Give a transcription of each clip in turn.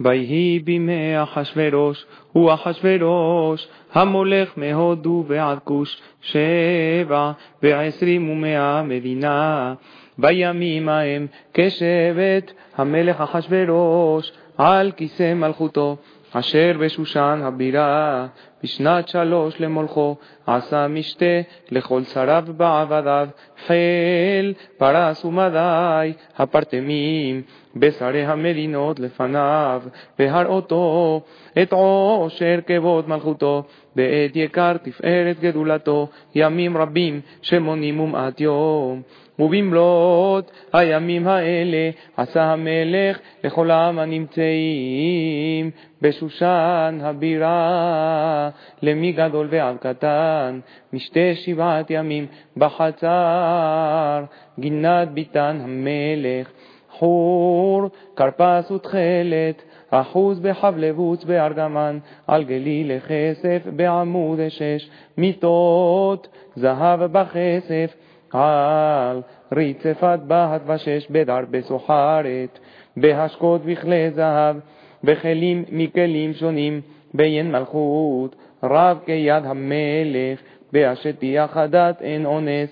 ויהי בימי אחשורוש, הוא אחשורוש, המולך מהודו ועד כוש, שבע ועשרים ומאה מדינה. בימים ההם כשבט המלך אחשורוש על כיסא מלכותו, אשר בשושן הבירה, בשנת שלוש למולכו, עשה משתה לכל שריו בעבדיו, חיל, פרס ומדי, הפרטמים, בשרי המדינות לפניו, והראותו את עושר כבוד מלכותו, ואת יקר תפארת גדולתו, ימים רבים שמונים ומעט יום. ובמלאת הימים האלה עשה המלך לכל העם הנמצאים בשושן הבירה, למי גדול ועד קטן, משתי שבעת ימים בחצר, גינת ביתן המלך, חור, כרפס ותכלת, אחוז בחבלבוץ בארגמן, על גליל לכסף בעמוד שש, מיטות, זהב בכסף, על ריצפת בהת ושש בדר בסוחרת, בהשקות בכלי זהב, בכלים מכלים שונים, בעין מלכות, רב כיד המלך, בהשטיח הדת אין אונס,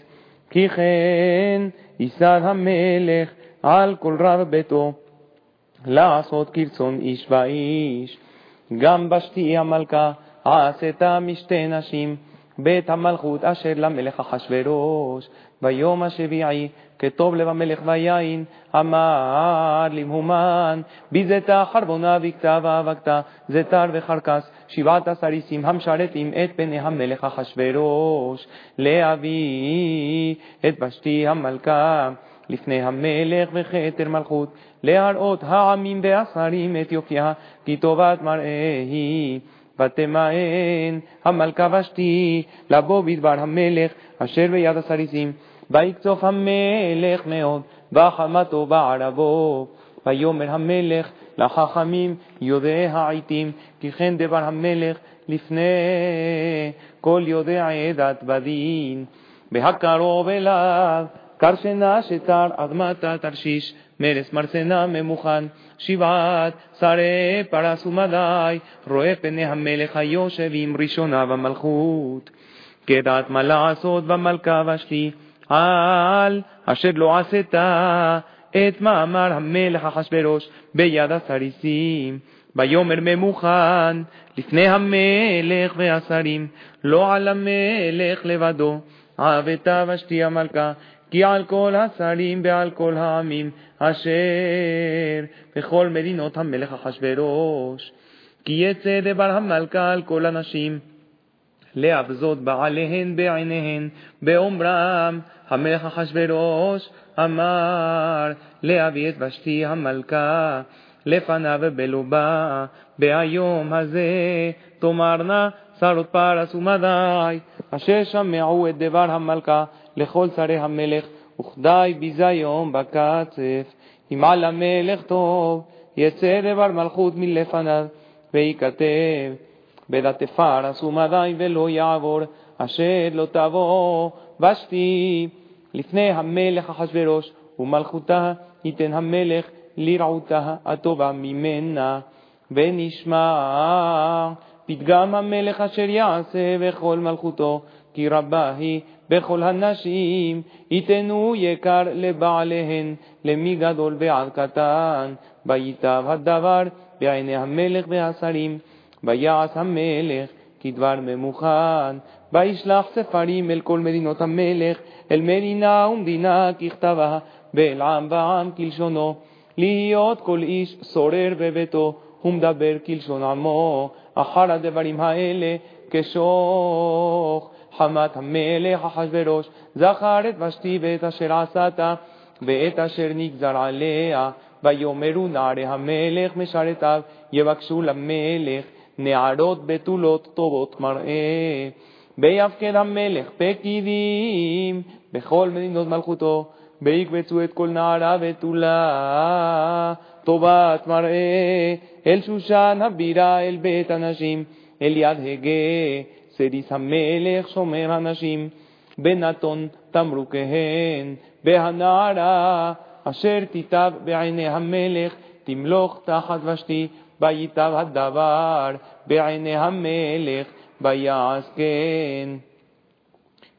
כי כן ייסד המלך על כל רב ביתו, לעשות כרצון איש ואיש. גם בשתי המלכה עשתה משתי נשים, בית המלכות אשר למלך אחשורוש, ביום השביעי, כטוב לב המלך ויין, אמר למהומן, ביזתה חרבונה וכתבה וכתה, זתר וחרקס, שבעת הסריסים המשרתים את פני המלך אחשורוש, להביא את בשתי המלכה. לפני המלך וכתר מלכות, להראות העמים והשרים את יופייה, כי טובת מראה היא. ותמאן המלכה ושתי לבוא בדבר המלך אשר ביד הסריסים. ויקצוף המלך מאוד בחמתו בערבו. ויאמר המלך לחכמים יודעי העיתים, כי כן דבר המלך לפני כל יודעי עדת בדין. בהקרוב אליו קרשנה שתר אדמתה תרשיש, מרס מרסנה ממוכן, שבעת שרי פרס ומדי, רואה פני המלך היושב עם ראשונה במלכות. כדעת מה לעשות במלכה ושתי, על אשר לא עשתה את מאמר המלך אחשורוש ביד הסריסים. ויאמר ממוכן לפני המלך והשרים, לא על המלך לבדו, עבתה ושתי המלכה, כי על כל השרים ועל כל העמים אשר בכל מדינות המלך אחשורוש. כי יצא דבר המלכה על כל הנשים, להבזות בעליהן בעיניהן, באומרם המלך אחשורוש אמר להביא את ושתי המלכה לפניו בלובה, ביום הזה תאמרנה שרות פרס ומדי, אשר שמעו את דבר המלכה לכל שרי המלך, וכדי ביזיון בקצף. אם על המלך טוב, יצא דבר מלכות מלפניו, וייכתב, בדתי פרס ומדי ולא יעבור, אשר לא תבוא ושתי לפני המלך אחשורוש, ומלכותה ייתן המלך לרעותה הטובה ממנה, ונשמע פתגם המלך אשר יעשה בכל מלכותו, כי רבה היא בכל הנשים, יתנו יקר לבעליהן, למי גדול ועד קטן, וייטב הדבר בעיני המלך והשרים, ויעש המלך כדבר ממוכן, וישלח ספרים אל כל מדינות המלך, אל מדינה ומדינה ככתבה, ואל עם ועם כלשונו, להיות כל איש שורר בביתו, ומדבר כלשון עמו, אחר הדברים האלה כשוך. חמת המלך אחשורוש, זכר את ושתי ואת אשר עשת, ואת אשר נגזר עליה, ויאמרו נערי המלך משרתיו, יבקשו למלך נערות בתולות טובות מראה. ויפקד המלך פקידים בכל מדינות מלכותו, ויקבצו את כל נערה בתולה טובת מראה, אל שושן הבירה, אל בית הנשים, אל יד הגה. סדיס המלך שומר הנשים, בנתון תמרוקיהן, בהנערה אשר תיטב בעיני המלך, תמלוך תחת ושתי, וייטב הדבר בעיני המלך, ויעש כן.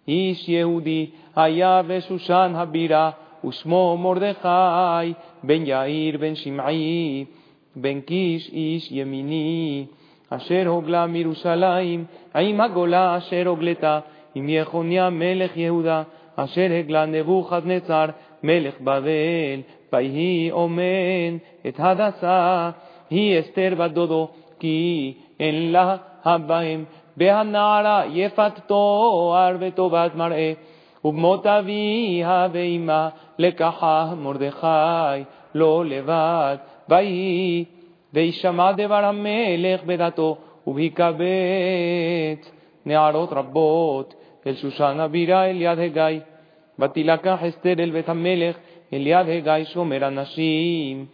איש יהודי היה בשושן הבירה, ושמו מרדכי, בן יאיר בן שמעי, בן קיש איש ימיני, אשר הוגלה מירושלים, עם הגולה אשר הוגלתה, עם יחוניה מלך יהודה, אשר הגלה נבוכדנצר, מלך בבל, ויהי אומן את הדסה, היא אסתר בת דודו, כי אין לה הבהם, בהנערה יפת תואר וטובת מראה, ובמות אביה ואמה לקחה מרדכי, לא לבד, ויהי, וישמע דבר המלך בדתו, ובהיקבץ נערות רבות אל שושן הבירה אל יד הגיא. ותילקח אסתר אל בית המלך אל יד הגיא שומר הנשים.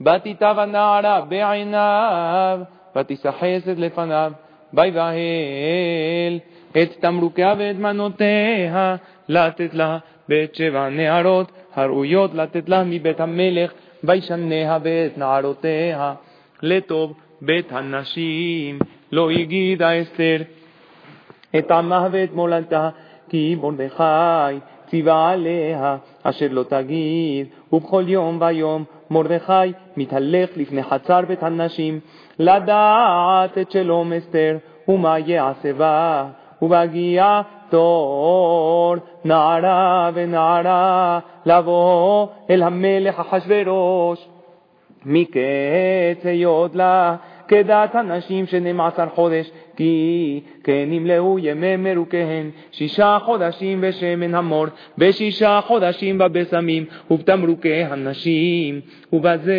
ותיטב הנערה בעיניו, ותשחסת לפניו, ויבהל את תמרוקיה ואת מנותיה, לתת לה בית שבע נערות הראויות לתת לה מבית המלך, וישניה ואת נערותיה לטוב בית הנשים. לא הגידה אסתר את עמה ואת מולדתה, כי מרדכי ציווה עליה, אשר לא תגיד, ובכל יום ויום מרדכי מתהלך לפני חצר בית הנשים, לדעת את שלום אסתר, ומה יעשה בה, ובהגיע תור נערה ונערה לבוא אל המלך אחשורוש. מקץ היות לה כדת הנשים שנים עשר חודש, כי כן ימלאו ימי מרוקיהן, שישה חודשים בשמן המור, ושישה חודשים בבשמים, ובתמרוקי הנשים, ובזה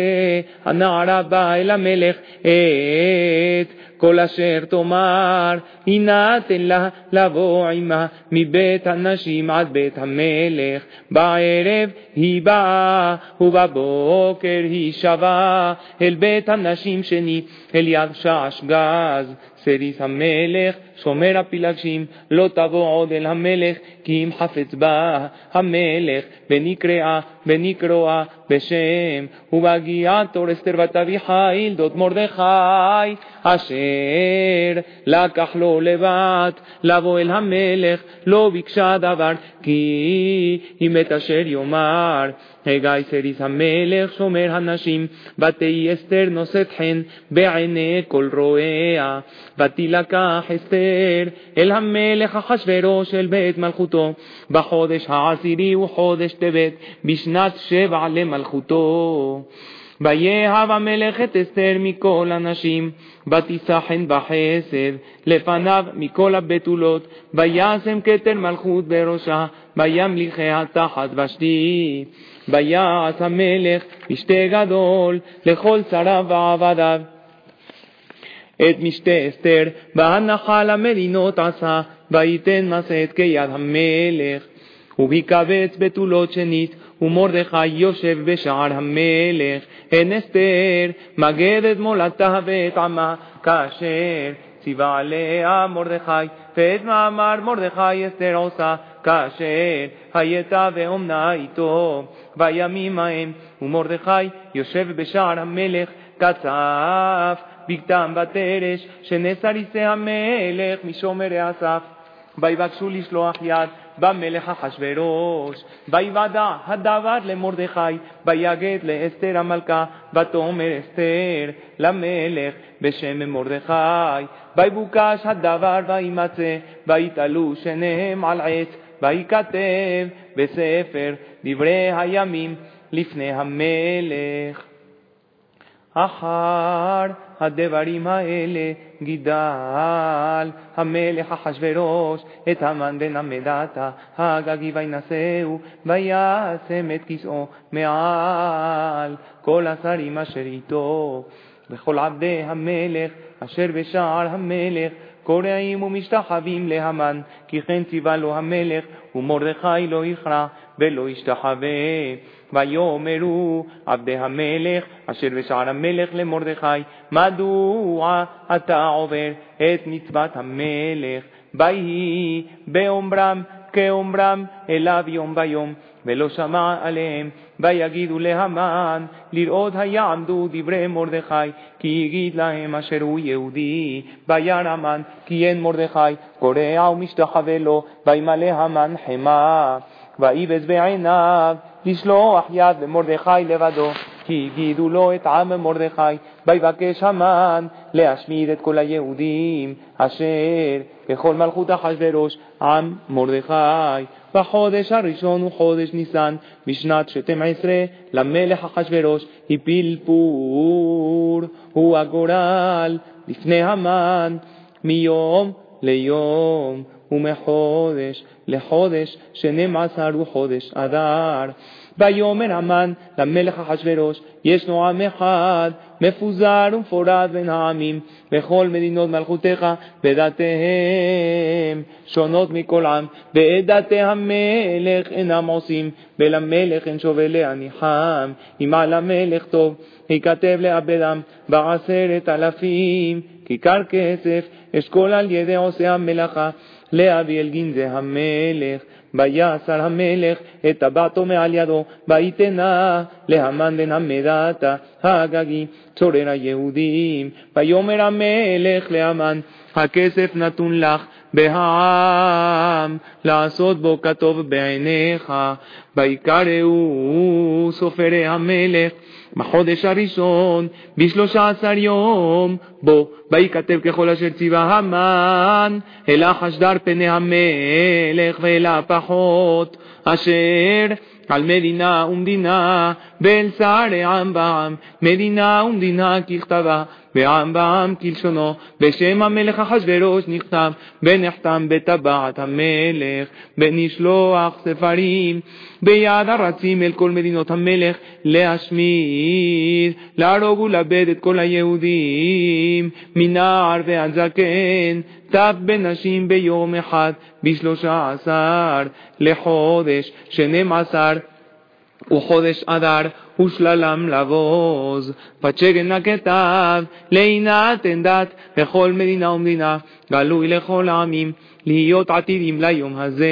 הנערה באה אל המלך את כל אשר תאמר, יינתן לה לבוא עמה מבית הנשים עד בית המלך. בערב היא באה, ובבוקר היא שבה אל בית הנשים שני, אל יד שעש גז. סריס המלך, שומר הפילגשים, לא תבוא עוד אל המלך, כי אם חפץ בה המלך, ונקראה, ונקרואה בשם, ובהגיעה תור אסתר בת אביחיל, דוד מרדכי, אשר לקח לו לבת, לבוא אל המלך, לא ביקשה דבר, כי אם את אשר יאמר, הגיא סריס המלך שומר הנשים, ותהי אסתר נושאת חן בעיני כל רואיה, ותילקח אסתר אל המלך אחשורוש אל בית מלכותו, בחודש העשירי וחודש טבת, בשנת שבע למלכותו. ויהב המלך את אסתר מכל הנשים, ותישא חן בחסד לפניו מכל הבתולות, וישם כתר מלכות בראשה, וימליכיה תחת ושתי. ויעש המלך משתה גדול לכל שריו ועבדיו. את משתה אסתר, בהנחה למדינות עשה, וייתן מסעת כיד המלך. וביקבץ בתולות שנית, ומרדכי יושב בשער המלך. אין אסתר, מגד את מולדתה ואת עמה, כאשר ציווה עליה מרדכי, ואת מאמר מרדכי אסתר עושה, כאשר הייתה ואומנה איתו. בימים ההם, ומרדכי יושב בשער המלך, קצף בגדם ותרש, שנסריסי המלך משומרי אסף. ויבקשו לשלוח יד במלך אחשורוש. ויוודע הדבר למרדכי, ויגד לאסתר המלכה, ותאמר אסתר למלך בשם מרדכי. ויבוקש הדבר וימצא, ויתעלו שניהם על עץ, ויכתב בספר דברי הימים לפני המלך. אחר הדברים האלה גידל. המלך אחשורוש את המן בן המדתה הגגי וינשאו וישם את כסאו מעל. כל השרים אשר איתו וכל עבדי המלך אשר בשער המלך קורעים ומשתחווים להמן. כי כן ציווה לו המלך ומרדכי לא יכרע ולא ישתחווה ויאמרו עבדי המלך אשר בשער המלך למרדכי, מדוע אתה עובר את מצוות המלך? ויהי באומרם כאומרם אליו יום ביום, ולא שמע עליהם. ויגידו להמן, לראות היעמדו דברי מרדכי, כי יגיד להם אשר הוא יהודי. וירא המן, כי אין מרדכי, קורע ומשתחווה לו, וימלא המן חמא. ויבז בעיניו, לשלוח יד למרדכי לבדו. כי הגידו לו את עם מרדכי, ויבקש המן להשמיד את כל היהודים, אשר בכל מלכות אחשורוש עם מרדכי. בחודש הראשון הוא חודש ניסן, בשנת שתים עשרה למלך אחשורוש הפיל פור, הוא הגורל לפני המן, מיום ליום ומחודש לחודש, שנים עשר הוא חודש אדר. ויאמר המן למלך אחשורוש, ישנו עם אחד, מפוזר ומפורד בין העמים, בכל מדינות מלכותך, ודתיהם שונות מכל עם, ואת דתי המלך אינם עושים, ולמלך אין שווה להניחם, אם על המלך טוב, ייכתב לאבדם בעשרת אלפים, כיכר כסף, אשכול על ידי עושה המלאכה, להביא אל גנזי המלך, ויסר המלך את טבעתו מעל ידו, ויתנה להמן בן המדתה הגגי, צורר היהודים. ויאמר המלך להמן, הכסף נתון לך בהעם, לעשות בו כטוב בעיניך, ויקראו סופרי המלך. בחודש הראשון, בשלושה עשר יום, בו, ויכתב ככל אשר ציווה המן, אלא חשדר פני המלך ואל הפחות, אשר על מדינה ומדינה, ואל שרי עם בעם, מדינה ומדינה ככתבה, ועם בעם כלשונו, בשם המלך אחשורוש נכתב, ונחתם בטבעת המלך, ונשלוח ספרים, ביד הרצים אל כל מדינות המלך, להשמיד, להרוג ולאבד את כל היהודים, מנער ועד זקן, טף בנשים ביום אחד, בשלושה עשר לחודש, שנים עשר וחודש אדר, ושללם לבוז. ותשגן הכתב, לעינתן דת, בכל מדינה ומדינה, גלוי לכל העמים, להיות עתידים ליום הזה.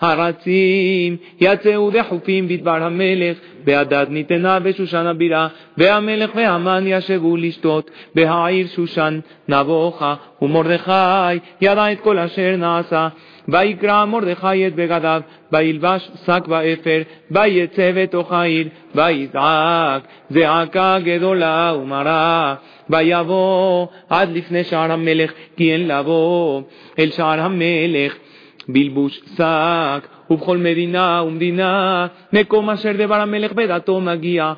הרצים יצאו דחופים בדבר המלך, והדת ניתנה בשושן הבירה, והמלך והמן ישבו לשתות בהעיר שושן נבוכה, ומרדכי ידע את כל אשר נעשה. ויקרא מרדכי את בגדיו, וילבש שק ואפר, ויצא בתוך העיר, ויזעק זעקה גדולה ומרה. ויבוא עד לפני שער המלך, כי אין לבוא אל שער המלך. בלבוש שק, ובכל מדינה ומדינה, מקום אשר דבר המלך בדתו מגיע.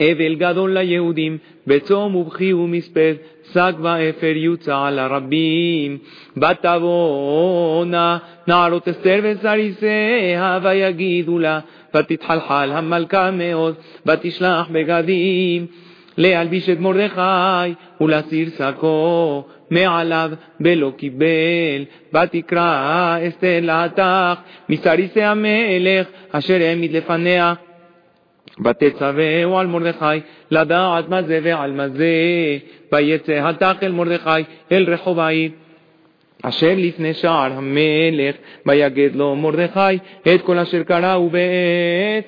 אבל גדול ליהודים, בצום ובכי ומספד, שק ואפר יוצא על הרבים. ותבואנה נערות אסתר וסריסיה, ויגידו לה, ותתחלחל המלכה מאוד, ותשלח בגדים. להלביש את מרדכי ולהסיר שקו מעליו ולא קיבל, ותקרא אסתר להתך מסריסי המלך אשר העמיד לפניה. ותצווהו על מרדכי לדעת מה זה ועל מה זה, ויצא התך אל מרדכי אל רחוב העיר. אשר לפני שער המלך, ויגד לו מרדכי את כל אשר קראו בעת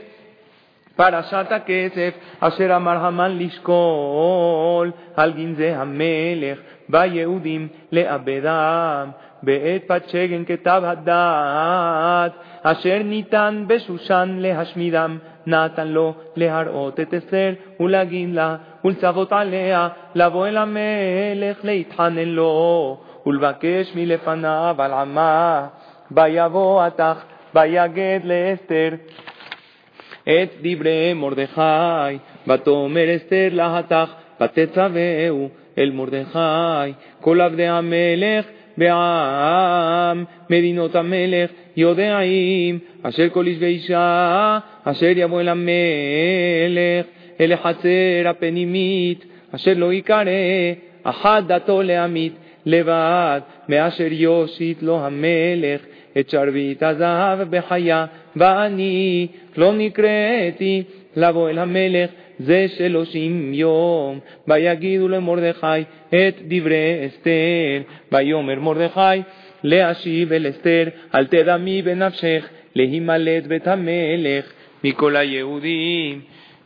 פרשת הכסף, אשר אמר המן לשקול על גנזי המלך, ביהודים לאבדם, בעת פצ'גן כתב הדעת, אשר ניתן בשושן להשמידם, נתן לו להראות את אסתר ולהגיד לה, ולצוות עליה, לבוא אל המלך להתחנן לו, ולבקש מלפניו על עמה, ויבוא עתך, ויגד לאסתר. את דברי מרדכי, ותאמר אסתר להתך, ותצווהו אל מרדכי, כל עבדי המלך בעם, מדינות המלך יודעים, אשר כל איש ואישה, אשר יבוא אל המלך, אל החצר הפנימית, אשר לא יקרא, אחת דתו לעמית, לבד, מאשר יושיט לו המלך, את שרביט הזהב בחיה, ואני לא נקראתי לבוא אל המלך זה שלושים יום. ויגידו למרדכי את דברי אסתר, ויאמר מרדכי להשיב אל אסתר, אל תדמי בנפשך, להימלט בית המלך מכל היהודים.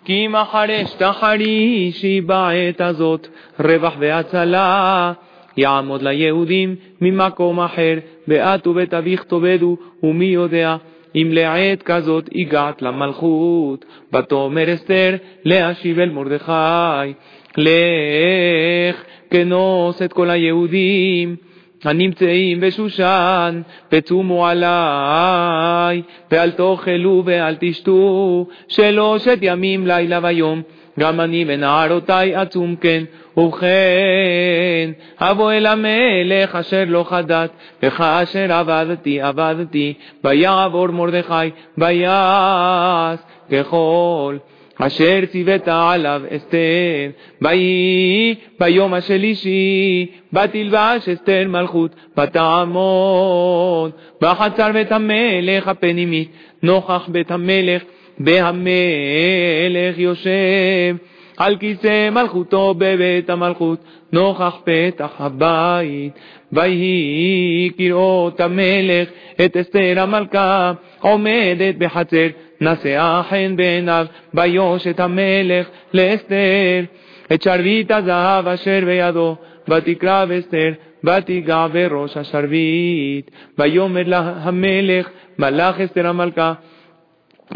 כי מחרש תחרישי בעת הזאת רווח והצלה. יעמוד ליהודים ממקום אחר, ואת ובית אביך תאבדו, ומי יודע אם לעת כזאת הגעת למלכות. ותאמר אסתר להשיב אל מרדכי, לך כנוס את כל היהודים. הנמצאים בשושן, וצומו עליי, ואל תאכלו ואל תשתו, שלושת ימים לילה ויום, גם אני ונערותי עצום כן, ובכן, אבוא אל המלך אשר לא חדת, וכאשר עבדתי עבדתי, ויעבור מרדכי, ויעש ככל. אשר ציווית עליו אסתר, ויהי ביום השלישי, ותלבש אסתר מלכות, ותעמוד בחצר בית המלך הפנימית, נוכח בית המלך, והמלך יושב על כיסא מלכותו בבית המלכות, נוכח פתח הבית. ויהי כראות המלך את אסתר המלכה עומדת בחצר, נשאה חן בעיניו, ביוש את המלך לאסתר, את שרביט הזהב אשר בידו, ותקרב אסתר, ותיגע בראש השרביט. ויאמר לה המלך, מלך אסתר המלכה,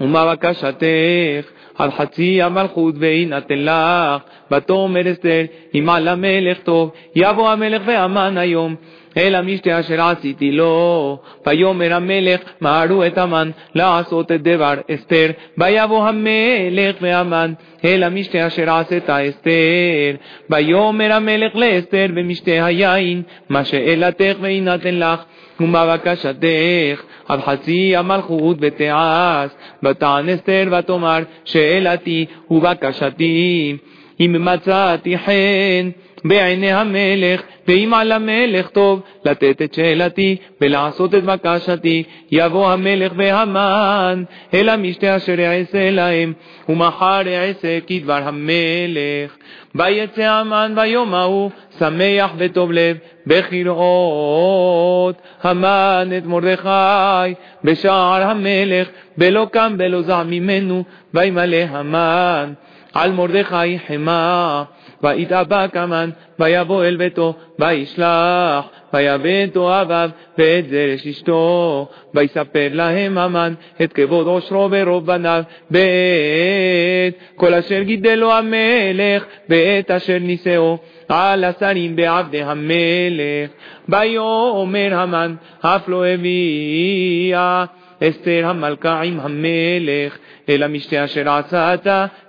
ומה בקשתך? על חצי המלכות ויינתן לך. ותאמר אסתר, אם על המלך טוב, יבוא המלך והמן היום. אל המשתה אשר עשיתי לו. ויאמר המלך, מהרו את המן לעשות את דבר אסתר. ויבוא המלך והמן אל המשתה אשר עשית אסתר. ויאמר המלך לאסתר במשתה היין, מה שאלתך ויינתן לך. ומה בקשתך? על חצי המלכות ותעש, ותען אסתר ותאמר שאלתי ובקשתי, אם מצאתי חן בעיני המלך, ואם על המלך טוב לתת את שאלתי ולעשות את בקשתי, יבוא המלך והמן אל המשתה אשר יעשה להם, ומחר יעשה כדבר המלך. ויצא המן ביום ההוא, שמח וטוב לב, בכרעות המן את מרדכי בשער המלך, ולא קם ולא זע ממנו, וימלא המן על מרדכי חמה. ויתאבק המן, ויבוא אל ביתו, וישלח, ויבא את אוהביו, ואת זרש אשתו. ויספר להם המן את כבוד עושרו ורוב בניו, בעת כל אשר גידלו המלך, בעת אשר נישאו. על השרים בעבדי המלך. ויאמר המן, אף לא הביאה אסתר המלכה עם המלך, אל המשתה אשר עשת,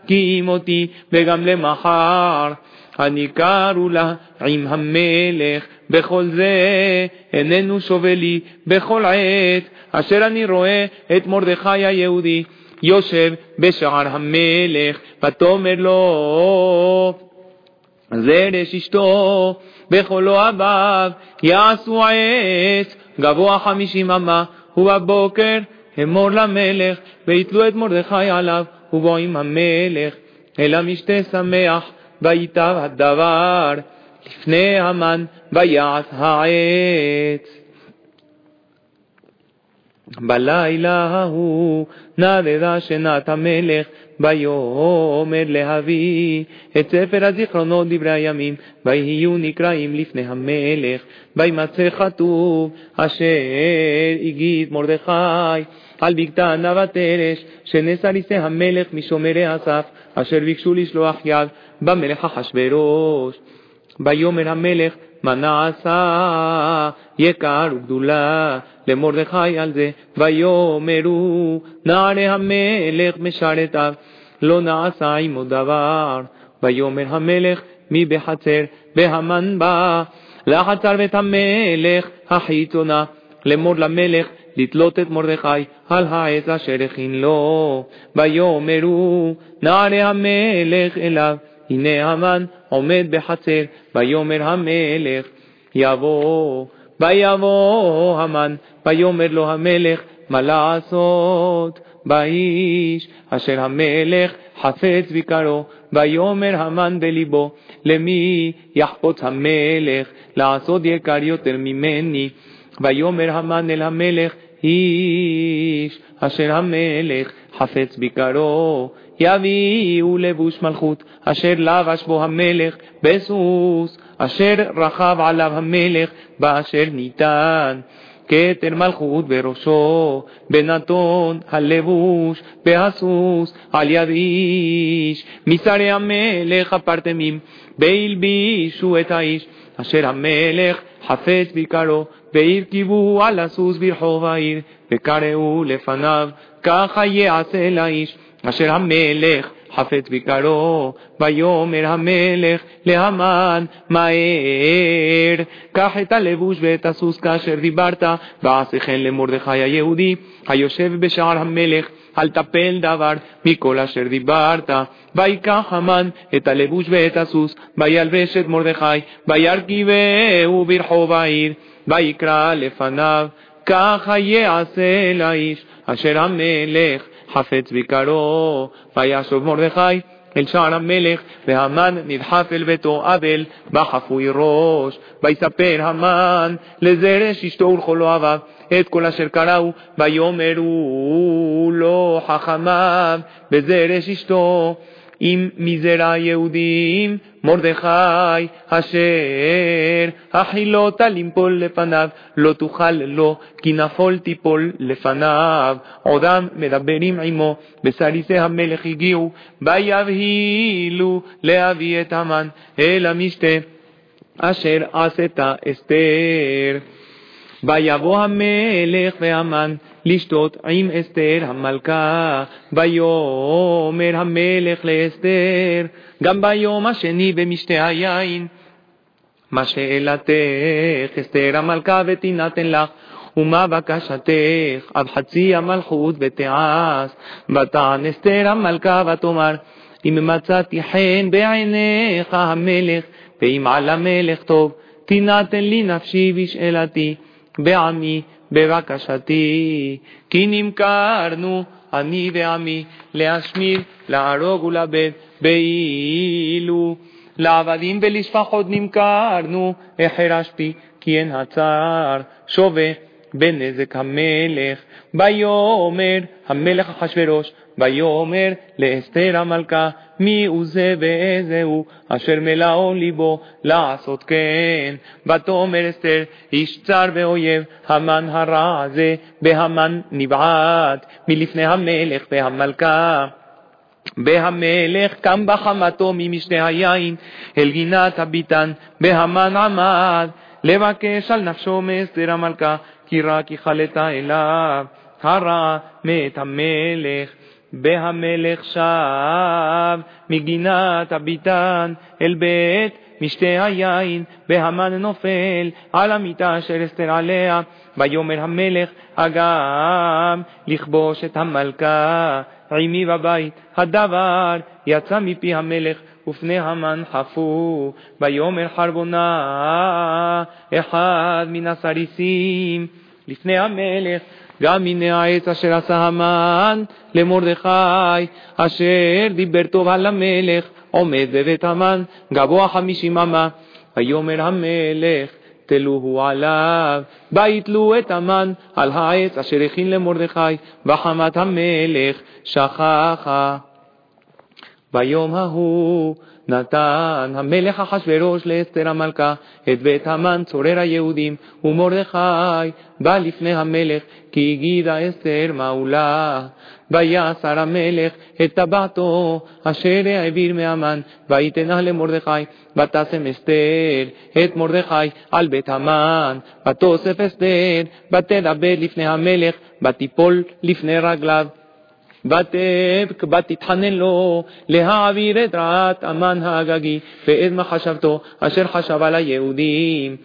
כי אותי, וגם למחר. הניכרו לה עם המלך, בכל זה איננו שווה לי בכל עת, אשר אני רואה את מרדכי היהודי יושב בשער המלך, ותאמר לו, זרש אשתו, בכל אוהביו, יעשו עץ, גבוה חמישים אמה, ובבוקר אמור למלך, ויתלו את מרדכי עליו, ובוא עם המלך, אל המשתה שמח, ויטב הדבר, לפני המן, ויעש העץ. בלילה ההוא נדדה שנת המלך, ויאמר להביא את ספר הזיכרונות דברי הימים, ויהיו נקראים לפני המלך, וימצא כתוב אשר הגיד מרדכי על בגתנה ותרש, שנס אריסי המלך משומרי אסף, אשר ביקשו לשלוח יד במלך אחשורוש. ויאמר המלך מה נעשה יקר וגדולה למרדכי על זה, ויאמרו נערי המלך משרתיו, לא נעשה עמו דבר. ויאמר המלך מי בחצר, והמן בא לחצר בית המלך החיצונה, לאמור למלך לתלות את מרדכי על העץ אשר הכין לו. ויאמרו נערי המלך אליו הנה המן עומד בחצר, ויאמר המלך יבוא, ויבוא המן, ויאמר לו המלך מה לעשות באיש אשר המלך חפץ ביקרו, ויאמר המן בליבו, למי יחפוץ המלך לעשות יקר יותר ממני? ויאמר המן אל המלך, איש אשר המלך חפץ ביקרו. יביאו לבוש מלכות, אשר לבש בו המלך בסוס, אשר רכב עליו המלך, באשר ניתן. כתר מלכות בראשו, בנתון הלבוש, בהסוס על יד איש, משרי המלך הפרטמים, בהלבישו את האיש, אשר המלך חפץ ביקרו, והרכיבו על הסוס ברחוב העיר, וקראו לפניו, ככה יעשה לאיש, אשר המלך חפץ ביקרו, ויאמר המלך להמן מהר, קח את הלבוש ואת הסוס כאשר דיברת, ועשה כן למרדכי היהודי, היושב בשער המלך, אל תפל דבר מכל אשר דיברת. ויקח המן את הלבוש ואת הסוס, וילבש את מרדכי, וירכיבהו ברחוב העיר, ויקרא לפניו, ככה יעשה לאיש, אשר המלך חפץ ביקרו, וישוב מרדכי אל שער המלך, והמן נדחף אל ביתו אבל, בחפוי ראש. ויספר המן לזרש אשתו ולכל אוהביו את כל אשר קראו, ויאמרו לו חכמיו בזרש אשתו. אם מזרע יהודים מרדכי אשר החילותה לנפול לפניו לא תוכל לו כי נפול תיפול לפניו. עודם מדברים עמו בסריסי המלך הגיעו ויבהילו להביא את המן אל המשתה אשר עשתה אסתר ויבוא המלך והמן לשתות עם אסתר המלכה, ויאמר המלך לאסתר, גם ביום השני במשתה היין. מה שאלתך, אסתר המלכה, ותינתן לך, ומה בקשתך, עד חצי המלכות ותעש. ותען אסתר המלכה ותאמר, אם מצאתי חן בעיניך המלך, ואם על המלך טוב, תינתן לי נפשי בשאלתי, בעמי בבקשתי, כי נמכרנו אני ועמי להשמיד, להרוג ולאבד, באילו לעבדים ולשפחות נמכרנו, החרש פי, כי אין הצער שווה בנזק המלך. ויאמר המלך אחשורוש, ויאמר לאסתר המלכה, מי הוא זה ואיזה הוא, אשר מלאו ליבו לעשות כן. ותאמר אסתר, איש צר ואויב, המן הרע הזה, בהמן נבעט, מלפני המלך והמלכה. בהמלך קם בחמתו ממשנה היין, אל גינת הביתן, בהמן עמד, לבקש על נפשו מאסתר המלכה, כי רק יחלתה אליו, הרע מת המלך. בהמלך שב מגינת הביתן אל בית משתה היין, והמן נופל על המיטה אשר אסתר עליה, ויאמר המלך אגם לכבוש את המלכה, עמי בבית, הדבר יצא מפי המלך, ופני המן חפו, ויאמר חרבונה אחד מן הסריסים לפני המלך, גם הנה העץ אשר עשה המן למרדכי, אשר דיבר טוב על המלך, עומד בבית המן, גבוה חמישים אמה. ויאמר המלך, תלוהו עליו, ויתלו את המן על העץ אשר הכין למרדכי, וחמת המלך שכחה. ביום ההוא נתן המלך אחשורוש לאסתר המלכה את בית המן צורר היהודים, ומרדכי בא לפני המלך, כי הגידה אסתר מעולה. ויסר המלך את טבעתו אשר העביר מהמן, ויתנה למרדכי, ותשם אסתר את מרדכי על בית המן, ותוסף אסתר, ותדבר לפני המלך, ותיפול לפני רגליו. ותבק ותתחנן לו להעביר את רעת המן האגגי ואת מחשבתו אשר חשב על היהודים.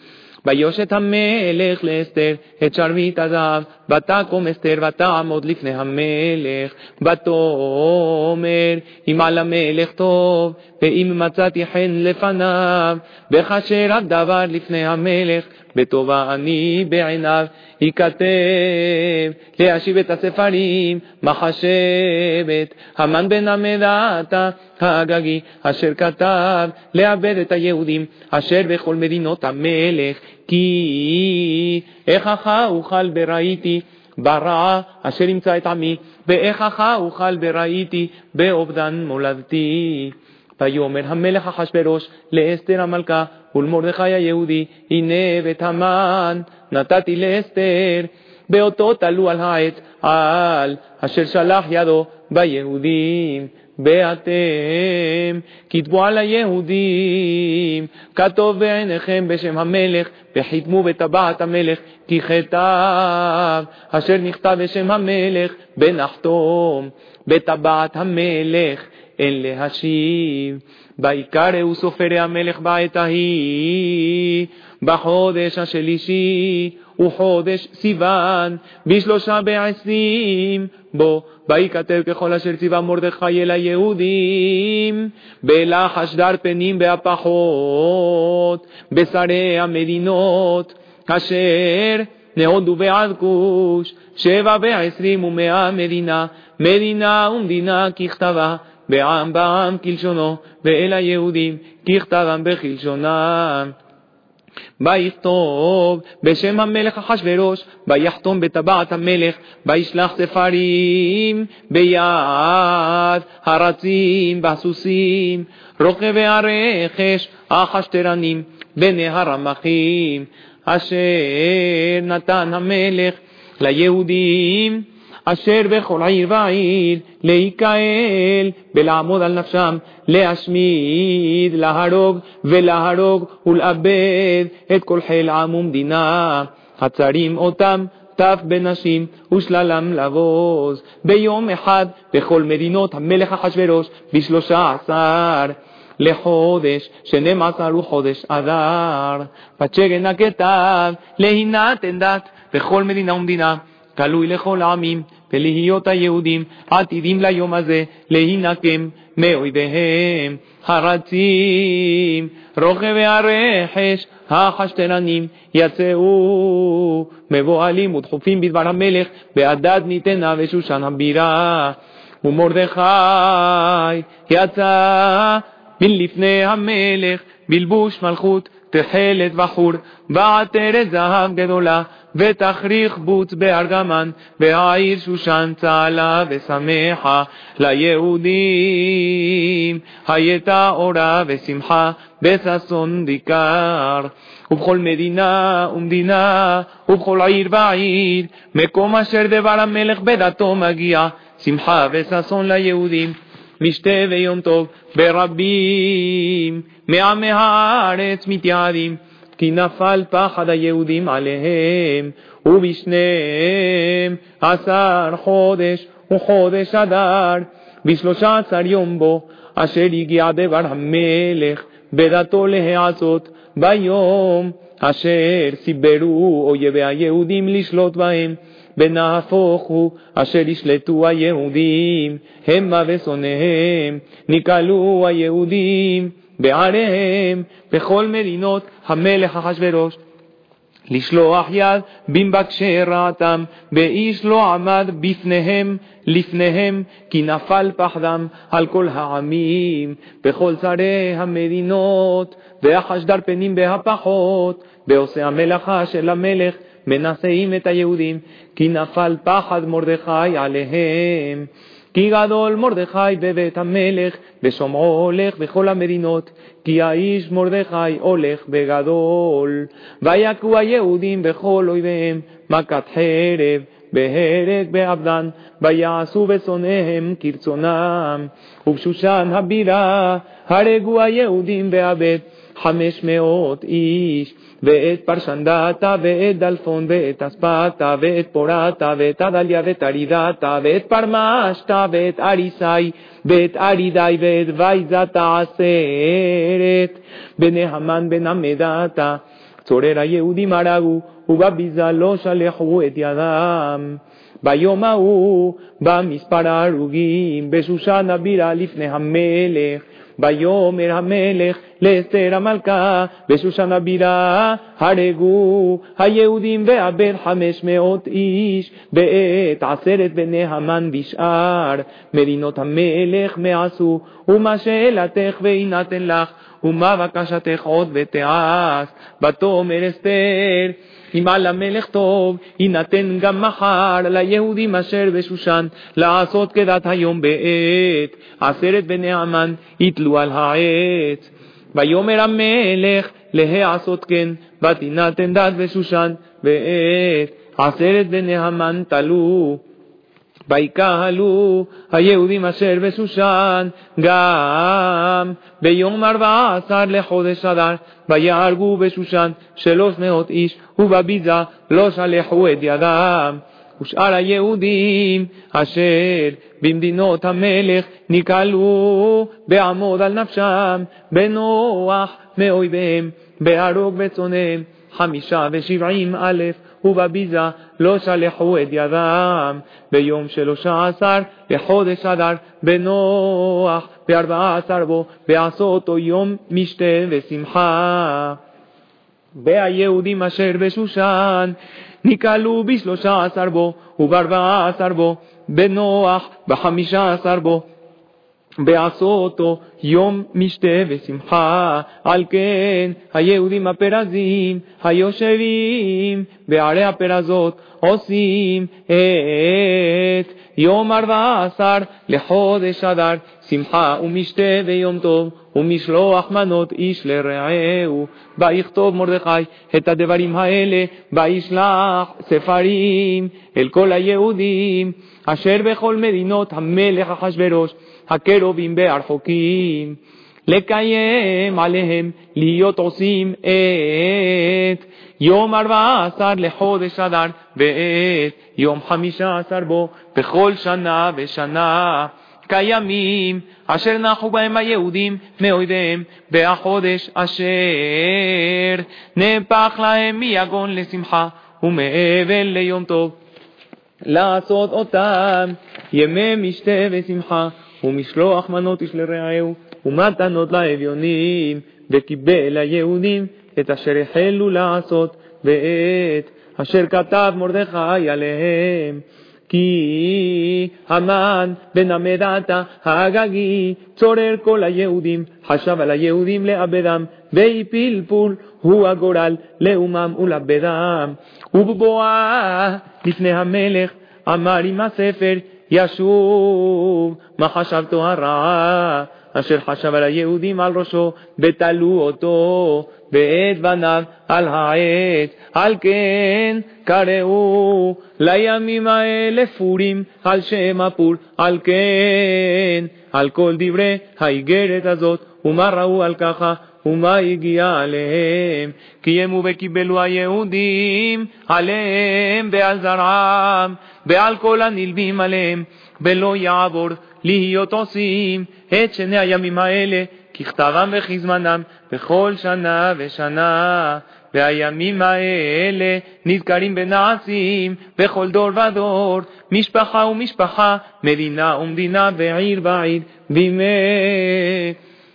ויושת המלך לאסתר את שרביט הזהב, ותקום אסתר ותעמוד לפני המלך, ותאמר אם על המלך טוב, ואם מצאתי חן לפניו, וכאשר הדבר לפני המלך, בטובה אני בעיניו, ייכתב. להשיב את הספרים, מחשבת, המן בן המדעתה, האגגי, אשר כתב לאבד את היהודים, אשר בכל מדינות המלך, כי איכך אוכל בראיתי, ברעה אשר ימצא את עמי, באיכך אוכל בראיתי, באובדן מולדתי. ויאמר המלך אחשורוש לאסתר המלכה ולמרדכי היהודי, הנה בית המן נתתי לאסתר, באותו תלו על העץ, על אשר שלח ידו ביהודים. ואתם כתבו על היהודים, כתוב בעיניכם בשם המלך, וחיתמו בטבעת המלך, כי כתב אשר נכתב בשם המלך, בנחתום בטבעת המלך, אין להשיב. ויקראו סופרי המלך בעת ההיא, בחודש השלישי, וחודש סיוון, בשלושה בעשרים, בו וייכתב ככל אשר ציווה מרדכי אל היהודים, בלחש דר פנים בהפחות, בשרי המדינות, אשר נהודו ועד כוש, שבע ועשרים ומאה מדינה, מדינה ומדינה ככתבה, בעם בעם כלשונו, ואל היהודים ככתבם בכלשונם. ויכתוב בשם המלך אחשורוש, ויחתום בטבעת המלך, וישלח ספרים ביד הרצים והסוסים, רוכבי הרכש, החשטרנים, בני הרמחים, אשר נתן המלך ליהודים. אשר בכל עיר ועיר להיקהל ולעמוד על נפשם, להשמיד, להרוג ולהרוג ולאבד את כל חיל עם ומדינה. הצרים אותם טף בנשים ושללם לבוז. ביום אחד בכל מדינות המלך אחשורוש בשלושה עשר. לחודש, שנים עשר הוא חודש אדר. פצ'גן הכתב, להינתן דת בכל מדינה ומדינה, תלוי לכל העמים, ולהיות היהודים עתידים ליום הזה להינקם מאויביהם הרצים, רוכבי הרכש, החשטרנים, יצאו מבוהלים ודחופים בדבר המלך, בעדת ניתנה ושושן הבירה. ומרדכי יצא מלפני המלך בלבוש מלכות תכלת בחור, ועטרת זהב גדולה, ותכריך בוץ בארגמן, והעיר שושן צהלה ושמחה ליהודים. הייתה אורה ושמחה, בששון דיקר. ובכל מדינה ומדינה, ובכל עיר ועיר, מקום אשר דבר המלך בדתו מגיע, שמחה וששון ליהודים. משתה ויום טוב ברבים מעמי הארץ מתייעדים, כי נפל פחד היהודים עליהם, ובשניהם עשר חודש וחודש אדר, בשלושה עשר יום בו, אשר הגיע דבר המלך בדתו להעשות ביום אשר סיברו אויבי היהודים לשלוט בהם. ונהפוך הוא, אשר ישלטו היהודים, המה ושונאיהם, נקהלו היהודים בעריהם, בכל מדינות המלך אחשורוש. לשלוח יד במבקשי רעתם, ואיש לא עמד בפניהם, לפניהם, כי נפל פחדם על כל העמים, בכל שרי המדינות, ואחשדר פנים בהפחות, בעושה המלאכה של המלך, מנשאים את היהודים, כי נפל פחד מרדכי עליהם. כי גדול מרדכי בבית המלך, ושומעו הולך בכל המדינות, כי האיש מרדכי הולך בגדול. ויכו היהודים בכל אויביהם, מכת חרב, בהרג באבדן, ויעשו בשונאיהם כרצונם. ובשושן הבירה, הרגו היהודים באבד, חמש מאות איש. ואת פרשנדתה, ואת דלפון, ואת אספתה, ואת פורתה, ואת עדליה, ואת ארידתה, ואת פרמשתה, ואת אריסאי, ואת ארידאי, ואת וייזתה עשרת, בני המן בן עמדתה, צורר היהודים הרגו, ובביזה לא שלחו את ידם. ביום ההוא בא מספר ההרוגים בשושן הבירה לפני המלך, ויאמר המלך לאסתר המלכה, בשושן הבירה, הרגו היהודים והבן חמש מאות איש, בעת עשרת בני המן בשאר, מדינות המלך מעשו, ומה שאלתך ויינתן לך. ומה בקשתך עוד ותעש, ותאמר אסתר, אם על המלך טוב, יינתן גם מחר ליהודים אשר בשושן, לעשות כדת היום בעת, עשרת בני המן יתלו על העץ. ויאמר המלך להעשות כן, ותינתן דת בשושן, בעת עשרת בני המן תלו. ויקהלו היהודים אשר בשושן גם ביום ארבע עשר לחודש אדר ויהרגו בשושן שלוש מאות איש ובביזה לא שלחו את ידם ושאר היהודים אשר במדינות המלך נקהלו בעמוד על נפשם בנוח מאויביהם בהרוג בצונם חמישה ושבעים אלף ובביזה לא שלחו את ידם ביום שלושה עשר לחודש אדר בנוח בארבעה עשר בו בעשותו יום משתה ושמחה. והיהודים אשר בשושן נקהלו בשלושה עשר בו ובארבעה עשר בו בנוח בחמישה עשר בו בעשותו יום משתה ושמחה. על כן היהודים הפרזים היושבים בערי הפרזות עושים את יום ארבע עשר לחודש אדר שמחה ומשתה ויום טוב ומשלוח מנות איש לרעהו. ויכתוב מרדכי את הדברים האלה וישלח ספרים אל כל היהודים אשר בכל מדינות המלך אחשורוש הקרובים והרחוקים, לקיים עליהם להיות עושים את יום ארבע עשר לחודש אדר ואת יום חמישה עשר בו בכל שנה ושנה. קיימים אשר נחו בהם היהודים מאויביהם והחודש אשר נהפך להם מיגון לשמחה ומאבל ליום טוב. לעשות אותם ימי משתה ושמחה ומשלוח מנות איש לרעהו, ומתנות לאביונים, וקיבל היהודים את אשר החלו לעשות, ואת אשר כתב מרדכי עליהם. כי המן בן המדעתה האגגי צורר כל היהודים, חשב על היהודים לאבדם, והפיל הוא הגורל לאומם ולאבדם. ובבואה לפני המלך אמר עם הספר ישוב מה חשבתו הרע, אשר חשב על היהודים על ראשו, ותלו אותו ואת בניו על העץ. על כן קראו לימים האלה פורים על שם הפור. על כן, על כל דברי האיגרת הזאת, ומה ראו על ככה, ומה הגיע עליהם? קיימו וקיבלו היהודים עליהם ועל זרעם, ועל כל הנלווים עליהם, ולא יעבור להיות עושים את שני הימים האלה, ככתבם וכזמנם, בכל שנה ושנה. והימים האלה נזכרים ונעשים בכל דור ודור, משפחה ומשפחה, מדינה ומדינה ועיר ועיר, בימי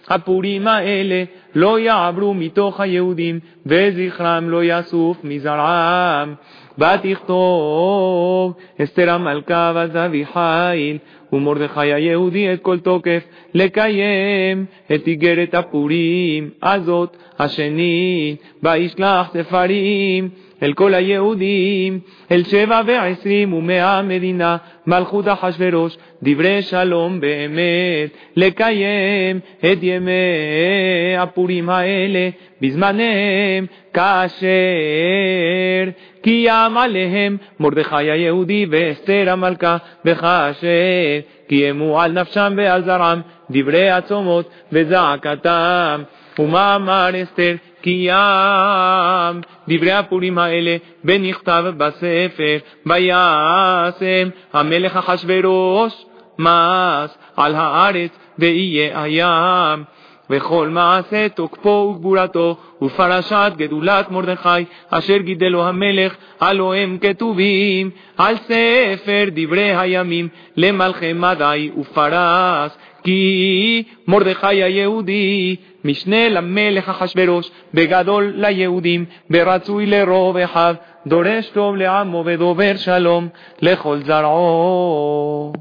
הפורים האלה לא יעברו מתוך היהודים, וזכרם לא יסוף מזרעם. ותכתוב אסתר המלכה וזבי חיל, ומרדכי היהודי את כל תוקף, לקיים את איגרת הפורים הזאת השנית, וישלח ספרים אל כל היהודים, אל שבע ועשרים ומאה מדינה, מלכות אחשורוש, דברי שלום באמת, לקיים את ימי הפורים האלה בזמניהם, כאשר קיים עליהם מרדכי היהודי ואסתר המלכה, וכאשר קיימו על נפשם ועל זרעם דברי הצומות וזעקתם. ומה אמר אסתר? קיים דברי הפורים האלה ונכתב בספר, וישם המלך אחשורוש מס על הארץ ויהיה הים. וכל מעשה תוקפו וגבורתו, ופרשת גדולת מרדכי, אשר גידלו המלך, הלא הם כתובים, על ספר דברי הימים, למלכי מדי ופרס, כי מרדכי היהודי, משנה למלך אחשורוש, בגדול ליהודים, ברצוי לרוב אחד, דורש טוב לעמו ודובר שלום לכל זרעו.